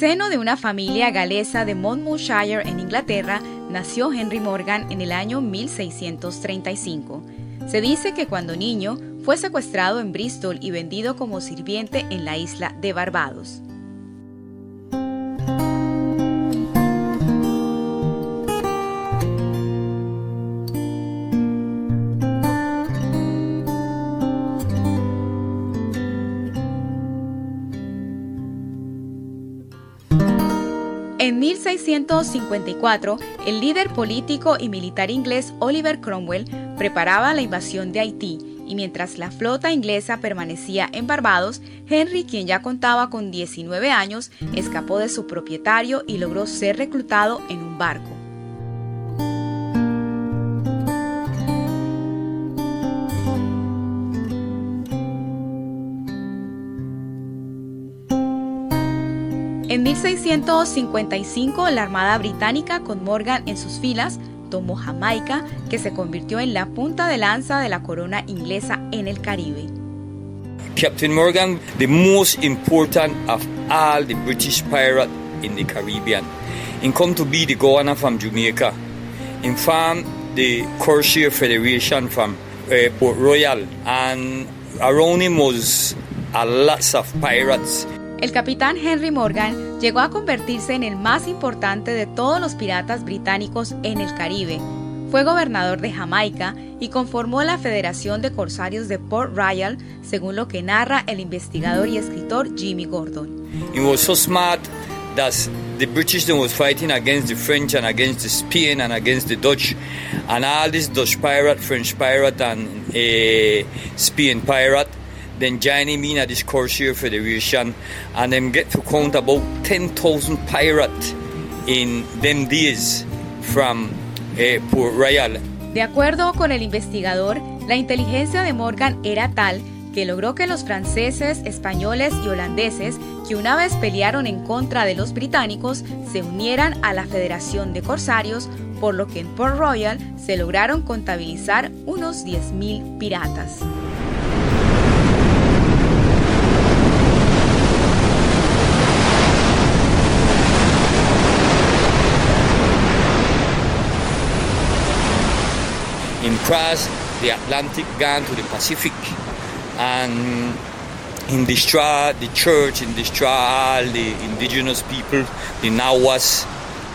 seno de una familia galesa de Monmouthshire en Inglaterra, nació Henry Morgan en el año 1635. Se dice que cuando niño fue secuestrado en Bristol y vendido como sirviente en la isla de Barbados. En 1654, el líder político y militar inglés Oliver Cromwell preparaba la invasión de Haití y mientras la flota inglesa permanecía en Barbados, Henry, quien ya contaba con 19 años, escapó de su propietario y logró ser reclutado en un barco. En 1655, la Armada Británica, con Morgan en sus filas, tomó Jamaica, que se convirtió en la punta de lanza de la corona inglesa en el Caribe. Captain Morgan, the most important of all the British pirates in the Caribbean, in come to be the governor from Jamaica, in form the Corsair Federation from uh, Port Royal, and around him was a lots of pirates. El capitán Henry Morgan llegó a convertirse en el más importante de todos los piratas británicos en el Caribe. Fue gobernador de Jamaica y conformó la Federación de Corsarios de Port Royal, según lo que narra el investigador y escritor Jimmy Gordon. He was so smart that the British was fighting against the French and against the Spain and against the Dutch, and all these Dutch pirate, French pirate, and uh, Spain pirate then joining me in this Corsair Federation, and then get to count about 10,000 pirates in them days from uh, Port Royal. De acuerdo con el investigador, la inteligencia de Morgan era tal que logró que los franceses, españoles y holandeses, que una vez pelearon en contra de los británicos, se unieran a la Federación de Corsarios, por lo que en Port Royal se lograron contabilizar unos 10.000 piratas. In cross the Atlantic gone to the Pacific and in destroy the church, in destroy all the indigenous people, the Nawas,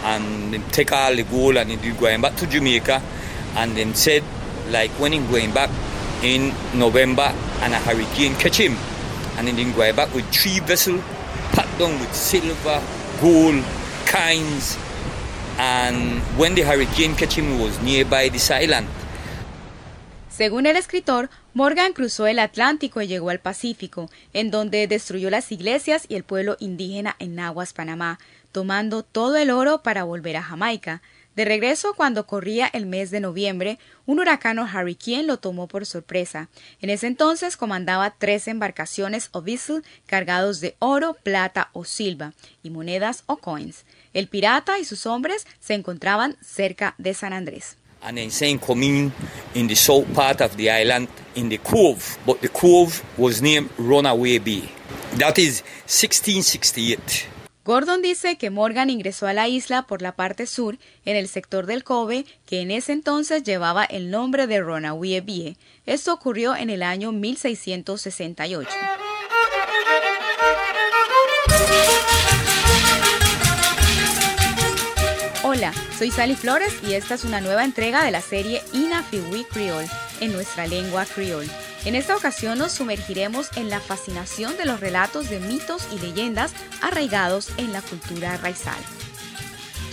and take all the gold and then going back to Jamaica and then said like when he going back in November and a hurricane catch him and then going back with three vessels packed down with silver, gold, coins and when the hurricane catch him was nearby this island Según el escritor, Morgan cruzó el Atlántico y llegó al Pacífico, en donde destruyó las iglesias y el pueblo indígena en Nahuas, Panamá, tomando todo el oro para volver a Jamaica. De regreso, cuando corría el mes de noviembre, un huracán Hurricane lo tomó por sorpresa. En ese entonces comandaba tres embarcaciones o vessel cargados de oro, plata o silva y monedas o coins. El pirata y sus hombres se encontraban cerca de San Andrés. And then saying coming in the south part of the island in the cove, but the cove was named Runaway Bay. That is 1668. Gordon dice que Morgan ingresó a la isla por la parte sur, en el sector del Cove, que en ese entonces llevaba el nombre de Runaway Bay. Esto ocurrió en el año 1668. Hola, soy Sally Flores y esta es una nueva entrega de la serie Inafiwi Creole en nuestra lengua creole. En esta ocasión nos sumergiremos en la fascinación de los relatos de mitos y leyendas arraigados en la cultura raizal.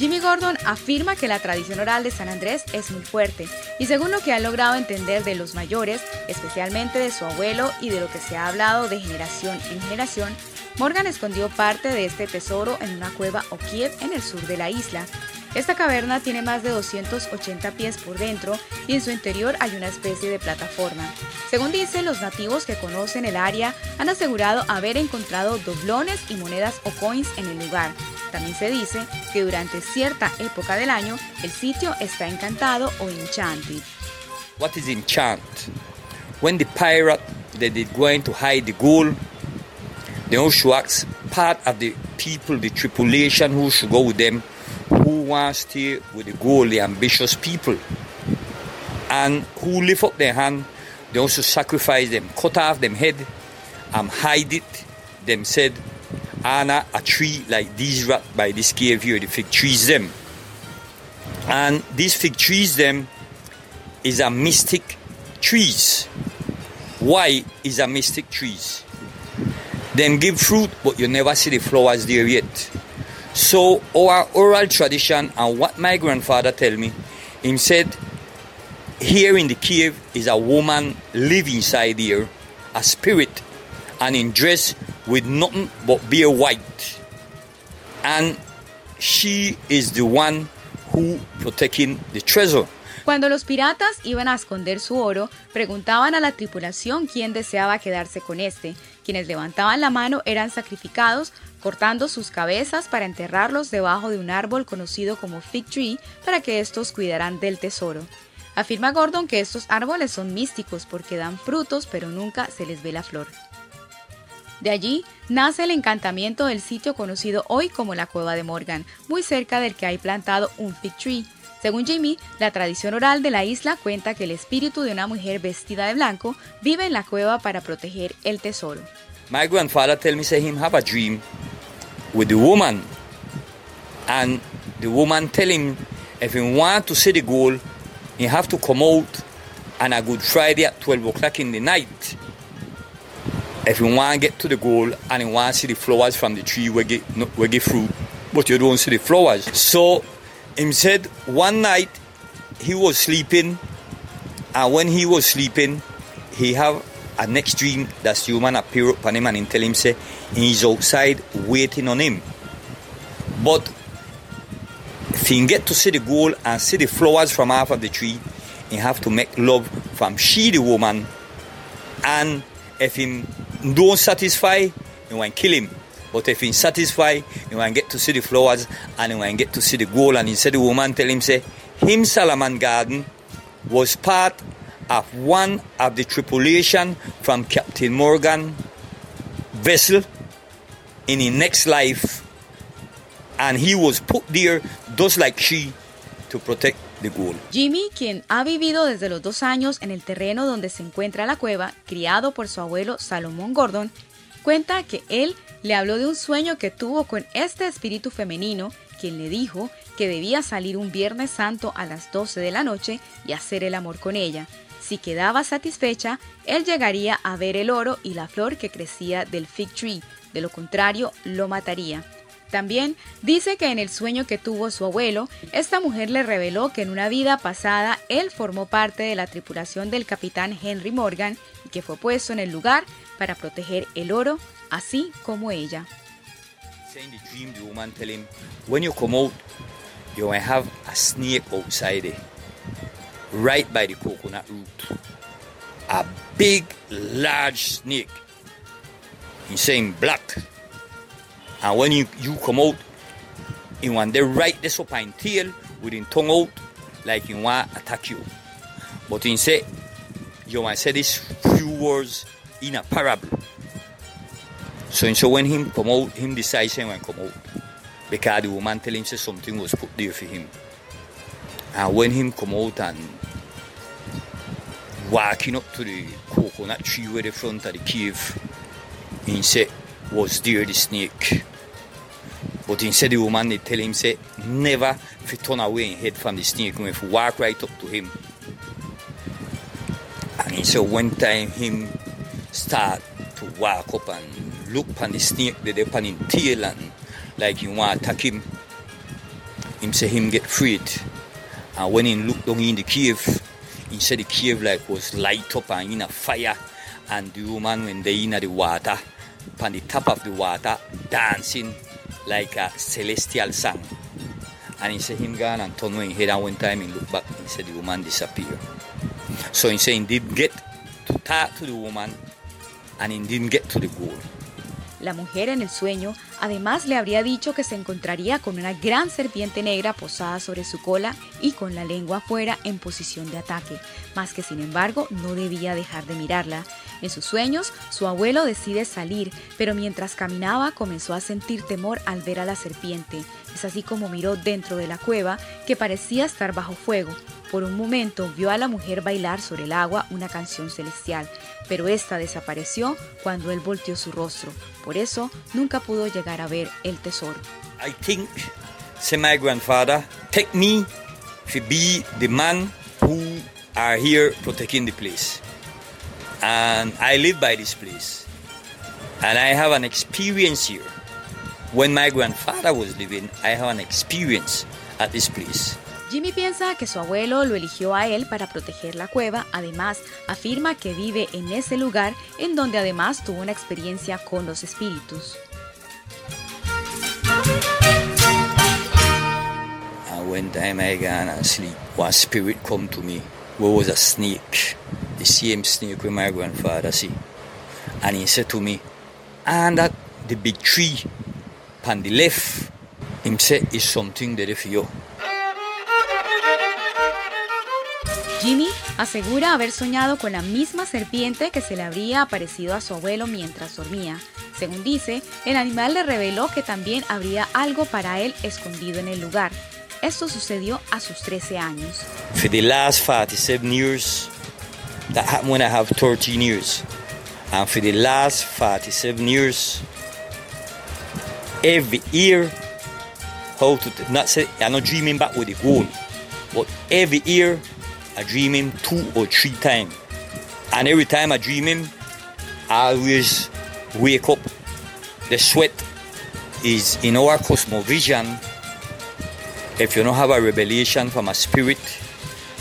Jimmy Gordon afirma que la tradición oral de San Andrés es muy fuerte y según lo que ha logrado entender de los mayores, especialmente de su abuelo y de lo que se ha hablado de generación en generación, Morgan escondió parte de este tesoro en una cueva o Kiev en el sur de la isla, esta caverna tiene más de 280 pies por dentro y en su interior hay una especie de plataforma. Según dicen los nativos que conocen el área, han asegurado haber encontrado doblones y monedas o coins en el lugar. También se dice que durante cierta época del año el sitio está encantado o enchanted. What is enchant? When the pirate that is going to hide the gold, the Oshuaks part of the people, the tripulation who should go with them, who want to with the goal, the ambitious people, and who lift up their hand, they also sacrifice them, cut off them head, and hide it. Them said, Anna, a tree like these right by this cave here, the fig trees them. And these fig trees them is a mystic trees. Why is a mystic trees? Them give fruit, but you never see the flowers there yet. So our oral tradition and what my grandfather tell me, he said, here in the cave is a woman live inside here, a spirit, and in dress with nothing but bare white. And she is the one who protecting the treasure. Cuando los piratas iban a esconder su oro, preguntaban a la tripulación quién deseaba quedarse con este. Quienes levantaban la mano eran sacrificados, cortando sus cabezas para enterrarlos debajo de un árbol conocido como fig tree para que estos cuidaran del tesoro. Afirma Gordon que estos árboles son místicos porque dan frutos pero nunca se les ve la flor. De allí nace el encantamiento del sitio conocido hoy como la Cueva de Morgan, muy cerca del que hay plantado un fig tree. Según Jimmy, la tradición oral de la isla cuenta que el espíritu de una mujer vestida de blanco vive en la cueva para proteger el tesoro. My grandfather tell me say him have a dream with the woman. And the woman tell him if he want to see the goal he have to come out on a Good Friday at 12 o'clock in the night. If you want to get to the goal and you want to see the flowers from the tree where get, where get fruit but you don't see the flowers. So him said one night he was sleeping and when he was sleeping he have a next dream that the woman appear upon him and he tell him say he's outside waiting on him. But if he get to see the goal and see the flowers from half of the tree he have to make love from she the woman and if him don't satisfy he want kill him but if he satisfied, he want get to see the flowers and he want get to see the goal. And he said the woman tell him say, him Salaman Garden was part of one of the tripulation from Captain Morgan vessel in his next life. And he was put there just like she to protect the. Jimmy, quien ha vivido desde los dos años en el terreno donde se encuentra la cueva, criado por su abuelo Salomón Gordon, cuenta que él le habló de un sueño que tuvo con este espíritu femenino, quien le dijo que debía salir un Viernes Santo a las 12 de la noche y hacer el amor con ella. Si quedaba satisfecha, él llegaría a ver el oro y la flor que crecía del fig tree, de lo contrario lo mataría. También dice que en el sueño que tuvo su abuelo, esta mujer le reveló que en una vida pasada él formó parte de la tripulación del capitán Henry Morgan y que fue puesto en el lugar para proteger el oro, así como ella. You you right by the coconut root. A big, large snake. He's saying black. And when you, you come out, he want the right this up tail with his tongue out, like he want attack you. But he say, you want say these few words in a parable. So, and so when him come out, him decides him when come out. Because the woman tell him something was put there for him. And when him come out and walking up to the coconut tree where the front of the cave, he said, was there the snake. But instead the woman they tell him say never if he turn away and head from the snake and if you walk right up to him. And said one time him start to walk up and look upon the snake that they upon him tail and like he want attack him. Him say him get freed. And when he look down in the cave, he said the cave like was light up and in a fire and the woman when they in the water, upon the top of the water, dancing like a celestial song. And he said him gone and turn away head and one time he look back he said the woman disappear. So he said he did get to talk to the woman and he didn't get to the goal. La mujer en el sueño Además le habría dicho que se encontraría con una gran serpiente negra posada sobre su cola y con la lengua afuera en posición de ataque, más que sin embargo no debía dejar de mirarla. En sus sueños, su abuelo decide salir, pero mientras caminaba comenzó a sentir temor al ver a la serpiente. Es así como miró dentro de la cueva, que parecía estar bajo fuego. Por un momento vio a la mujer bailar sobre el agua una canción celestial, pero esta desapareció cuando él volteó su rostro. Por eso nunca pudo llegar a ver el tesoro. I think, my grandfather, take me to be the man who are here protecting the place. And I live by this place. And I have an experience here. When my grandfather was living, I have an experience at this place. Jimmy piensa que su abuelo lo eligió a él para proteger la cueva, además afirma que vive en ese lugar en donde además tuvo una experiencia con los espíritus. And one time I got asleep, one spirit come to me, where was a snake, the same snake with my grandfather see. And he said to me, and that the big tree on the left, him said is something that if you. Jimmy asegura haber soñado con la misma serpiente que se le habría aparecido a su abuelo mientras dormía. Según dice, el animal le reveló que también habría algo para él escondido en el lugar. Esto sucedió a sus 13 años. For the last 47 years, that happened when I have 13 years. And for the last 47 years, every year, how to, not say, I'm not dreaming back with the goal, but every year, I dream him two or three times. And every time I dream him, I always wake up. The sweat is in our cosmovision. If you don't have a revelation from a spirit,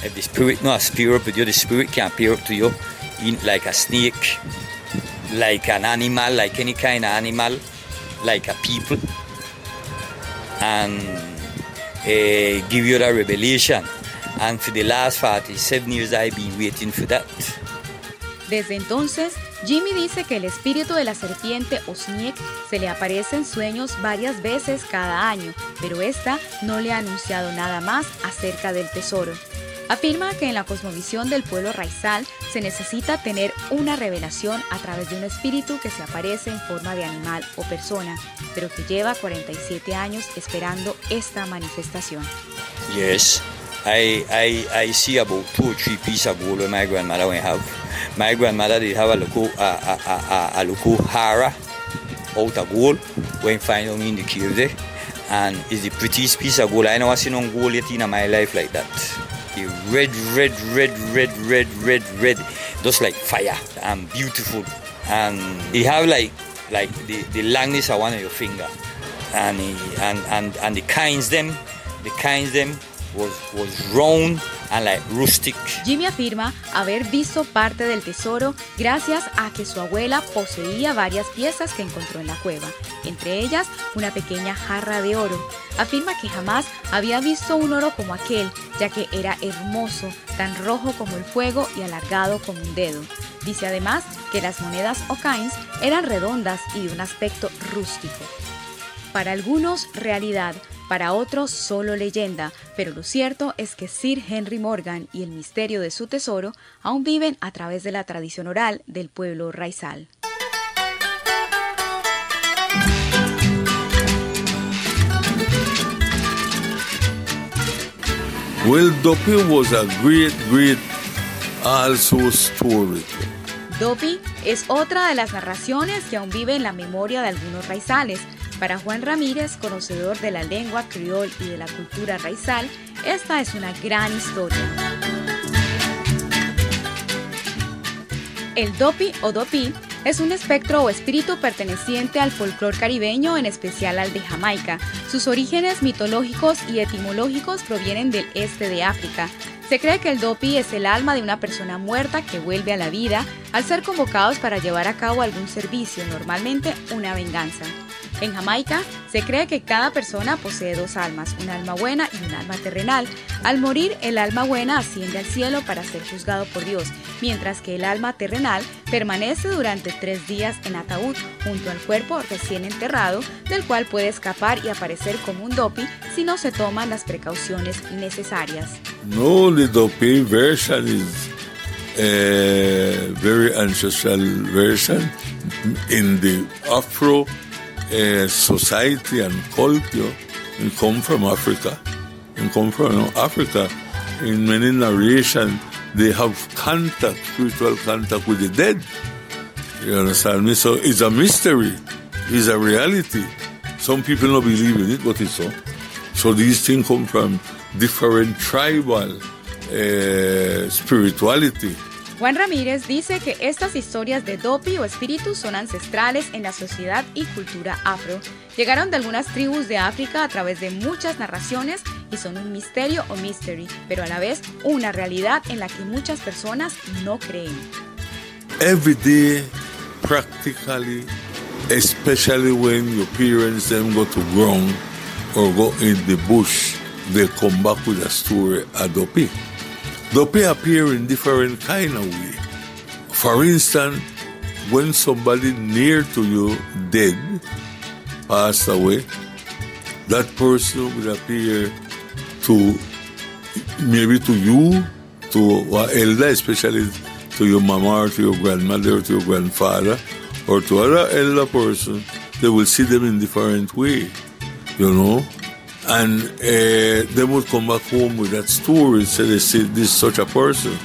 if the spirit not a spirit, but you the spirit can appear to you in like a snake, like an animal, like any kind of animal, like a people, and uh, give you that revelation. And for the last 47 years, I've been waiting for that. Desde entonces, Jimmy dice que el espíritu de la serpiente o snake se le aparece en sueños varias veces cada año, pero esta no le ha anunciado nada más acerca del tesoro. Afirma que en la cosmovisión del pueblo raizal se necesita tener una revelación a través de un espíritu que se aparece en forma de animal o persona, pero que lleva 47 años esperando esta manifestación. Yes, I, I, I see about two or three pieces of gold my grandmother when I have. My grandmother did have a local, a, a, a, a, local hara out of gold when find me in the cave there. And it's the prettiest piece of gold. I never seen on gold yet in my life like that. The red, red, red, red, red, red, red, just like fire and beautiful. And it have like like the, the longness of one of your finger. And, and, and, and the kinds them, the kinds them Jimmy afirma haber visto parte del tesoro gracias a que su abuela poseía varias piezas que encontró en la cueva, entre ellas una pequeña jarra de oro. Afirma que jamás había visto un oro como aquel, ya que era hermoso, tan rojo como el fuego y alargado como un dedo. Dice además que las monedas o coins eran redondas y de un aspecto rústico. Para algunos, realidad, para otros solo leyenda, pero lo cierto es que Sir Henry Morgan y el misterio de su tesoro aún viven a través de la tradición oral del pueblo raizal. Well, Duppy was a great, great also story. Dopey es otra de las narraciones que aún vive en la memoria de algunos raizales. Para Juan Ramírez, conocedor de la lengua criol y de la cultura raizal, esta es una gran historia. El Dopi o Dopi es un espectro o espíritu perteneciente al folclore caribeño, en especial al de Jamaica. Sus orígenes mitológicos y etimológicos provienen del este de África. Se cree que el Dopi es el alma de una persona muerta que vuelve a la vida al ser convocados para llevar a cabo algún servicio, normalmente una venganza. En Jamaica se cree que cada persona posee dos almas, un alma buena y un alma terrenal. Al morir, el alma buena asciende al cielo para ser juzgado por Dios, mientras que el alma terrenal permanece durante tres días en ataúd junto al cuerpo recién enterrado, del cual puede escapar y aparecer como un dopi si no se toman las precauciones necesarias. No, the dopi version is a eh, very ancestral version in the Afro uh, society and culture and come from Africa. And come from Africa. In many narration, they have contact, spiritual contact with the dead. You understand me? So it's a mystery. It's a reality. Some people don't believe in it, but it's so. So these things come from different tribal uh, spirituality. Juan Ramírez dice que estas historias de Dopi o espíritus son ancestrales en la sociedad y cultura afro. Llegaron de algunas tribus de África a través de muchas narraciones y son un misterio o mystery, pero a la vez una realidad en la que muchas personas no creen. Every day, practically, especially when your parents then go to ground or go in the bush, they come back with a story, a Dopi. Dope appear in different kind of way. For instance, when somebody near to you dead, passed away, that person will appear to maybe to you, to an elder, especially to your mama or to your grandmother or to your grandfather or to other elder person, they will see them in different way, you know and uh, they would come back home with that story, say they see this such a person.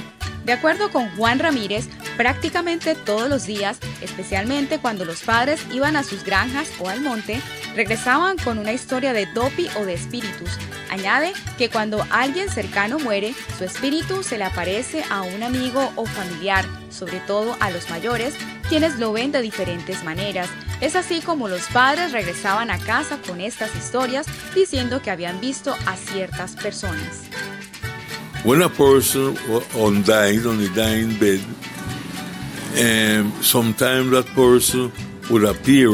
De acuerdo con Juan Ramírez, prácticamente todos los días, especialmente cuando los padres iban a sus granjas o al monte, regresaban con una historia de dopi o de espíritus. Añade que cuando alguien cercano muere, su espíritu se le aparece a un amigo o familiar, sobre todo a los mayores, quienes lo ven de diferentes maneras. Es así como los padres regresaban a casa con estas historias diciendo que habían visto a ciertas personas. When a person on died on the dying bed, um, sometimes that person would appear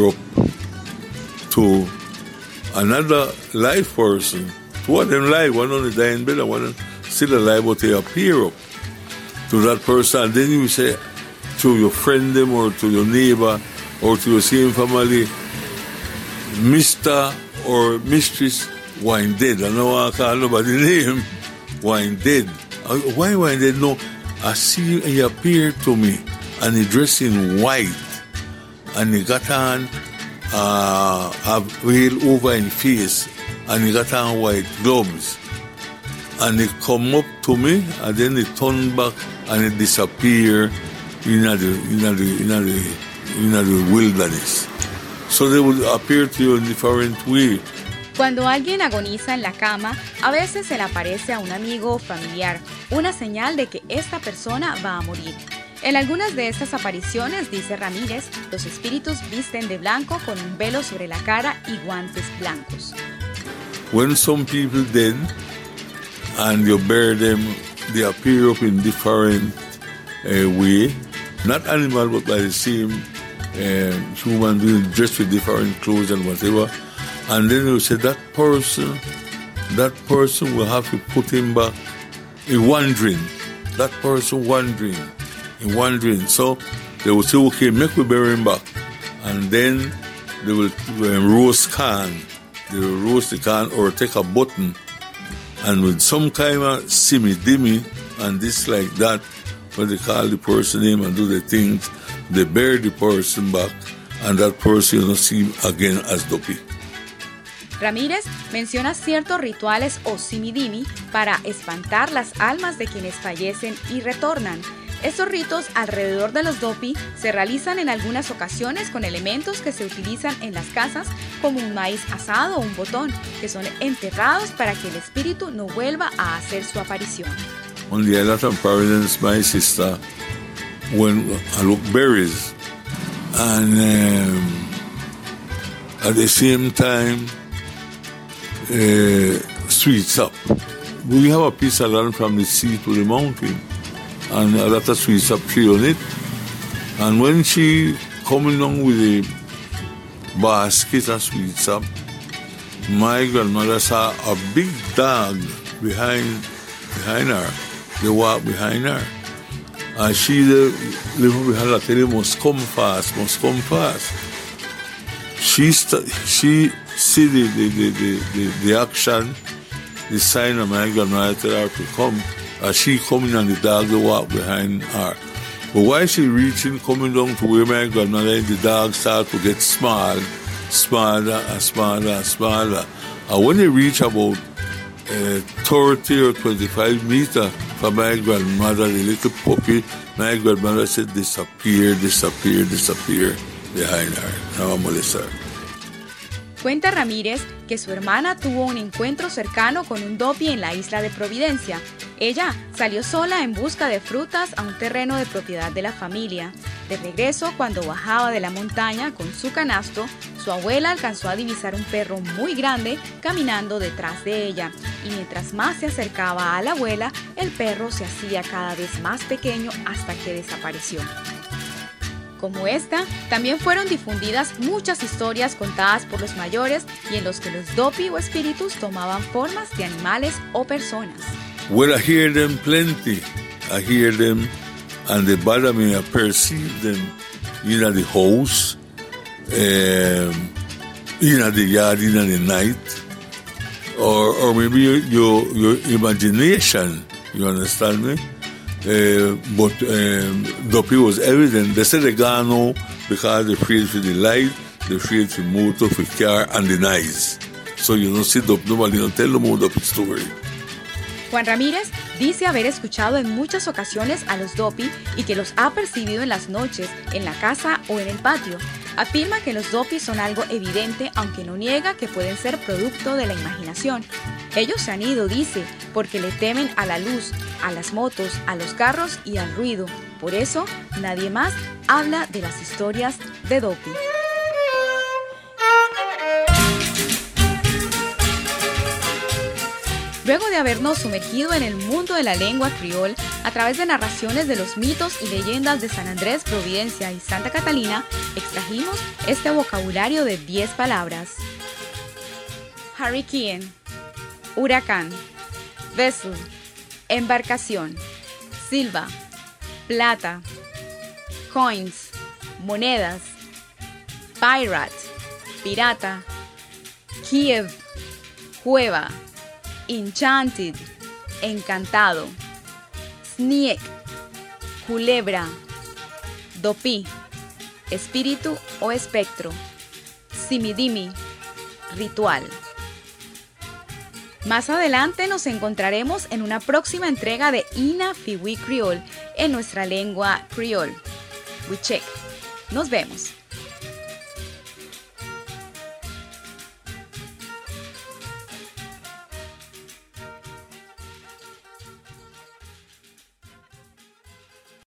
to another live person. Two of them live, one on the dying bed and one still alive, but they appear up to that person. And then you say to your friend them or to your neighbor or to your same family, Mr. or Mistress Wine Dead. I know I can't nobody name wine dead. Why wine dead? No, I see you and he appeared to me and he dressed in white and he got on uh, veil over his face and he got on white gloves. And he come up to me and then he turned back and he disappeared in the, in the, in the, in the wilderness. So they would appear to you in different way. Cuando alguien agoniza en la cama, a veces se le aparece a un amigo o familiar, una señal de que esta persona va a morir. En algunas de estas apariciones, dice Ramírez, los espíritus visten de blanco con un velo sobre la cara y guantes blancos. When some people dead and you bury them, they appear up in different uh, way, not animal but by the same uh, human being dressed with different clothes and whatever. And then you say that person, that person will have to put him back in wandering. That person wandering, in wandering. So they will say, okay, make we bury him back. And then they will um, roast can. They will roast the can or take a button and with some kind of simmy dimmy and this like that, when they call the person name and do the things, they bury the person back and that person you know see again as dopey. Ramírez menciona ciertos rituales o simidimi para espantar las almas de quienes fallecen y retornan. Estos ritos alrededor de los dopi se realizan en algunas ocasiones con elementos que se utilizan en las casas como un maíz asado o un botón, que son enterrados para que el espíritu no vuelva a hacer su aparición. On the island of Providence, my sister, when I look berries, and um, at the same time, uh, sweets up. We have a piece of land from the sea to the mountain, and a lot of sweets up on it. And when she coming along with the basket of sweet sap. My grandmother saw a big dog behind behind her. They walk behind her. And she live behind her tell must come fast, must come fast. She st- she see the the, the, the, the, the action, the sign of my grandmother tell her to come. She coming and the dog they walk behind her. But while she reaching, coming down to where my grandmother, the dog start to get small, smaller and smaller and smaller. And when they reach about uh, 30 or 25 meters from my grandmother, the little puppy, my grandmother said, disappear, disappear, disappear behind her. Now I'm her. Cuenta Ramírez que su hermana tuvo un encuentro cercano con un dopi en la isla de Providencia. Ella salió sola en busca de frutas a un terreno de propiedad de la familia. De regreso, cuando bajaba de la montaña con su canasto, su abuela alcanzó a divisar un perro muy grande caminando detrás de ella, y mientras más se acercaba a la abuela, el perro se hacía cada vez más pequeño hasta que desapareció. Como esta, también fueron difundidas muchas historias contadas por los mayores y en los que los dopi o espíritus tomaban formas de animales o personas. Well, I hear them plenty. I hear them and they bother me. I perceive them in the house, um, in the yard, in the night, or, or maybe your, your imagination. You understand me? Uh, but Doppy was evident. Because light, and. So you don't see story. Juan Ramírez dice haber escuchado en muchas ocasiones a los Dopi y que los ha percibido en las noches, en la casa o en el patio. Afirma que los Dopi son algo evidente, aunque no niega que pueden ser producto de la imaginación. Ellos se han ido, dice, porque le temen a la luz, a las motos, a los carros y al ruido. Por eso, nadie más habla de las historias de Dopi. Luego de habernos sumergido en el mundo de la lengua criol a través de narraciones de los mitos y leyendas de San Andrés, Providencia y Santa Catalina, extrajimos este vocabulario de 10 palabras. Hurricane, huracán, vessel, embarcación, silva, plata, coins, monedas, pirate, pirata, Kiev, cueva, enchanted, encantado, sneak, culebra, dopi, espíritu o espectro, simidimi, ritual. Más adelante nos encontraremos en una próxima entrega de Ina Fiwi Creole en nuestra lengua creole. We check. Nos vemos.